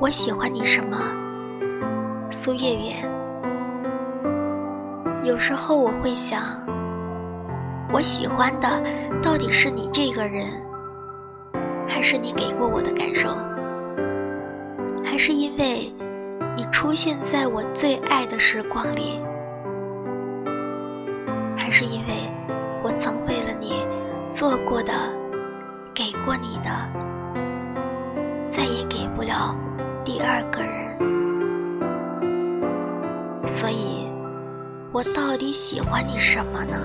我喜欢你什么？苏月月。有时候我会想，我喜欢的到底是你这个人，还是你给过我的感受？还是因为你出现在我最爱的时光里？还是因为我曾为了你做过的、给过你的，再也给不了第二个人？所以，我到底喜欢你什么呢？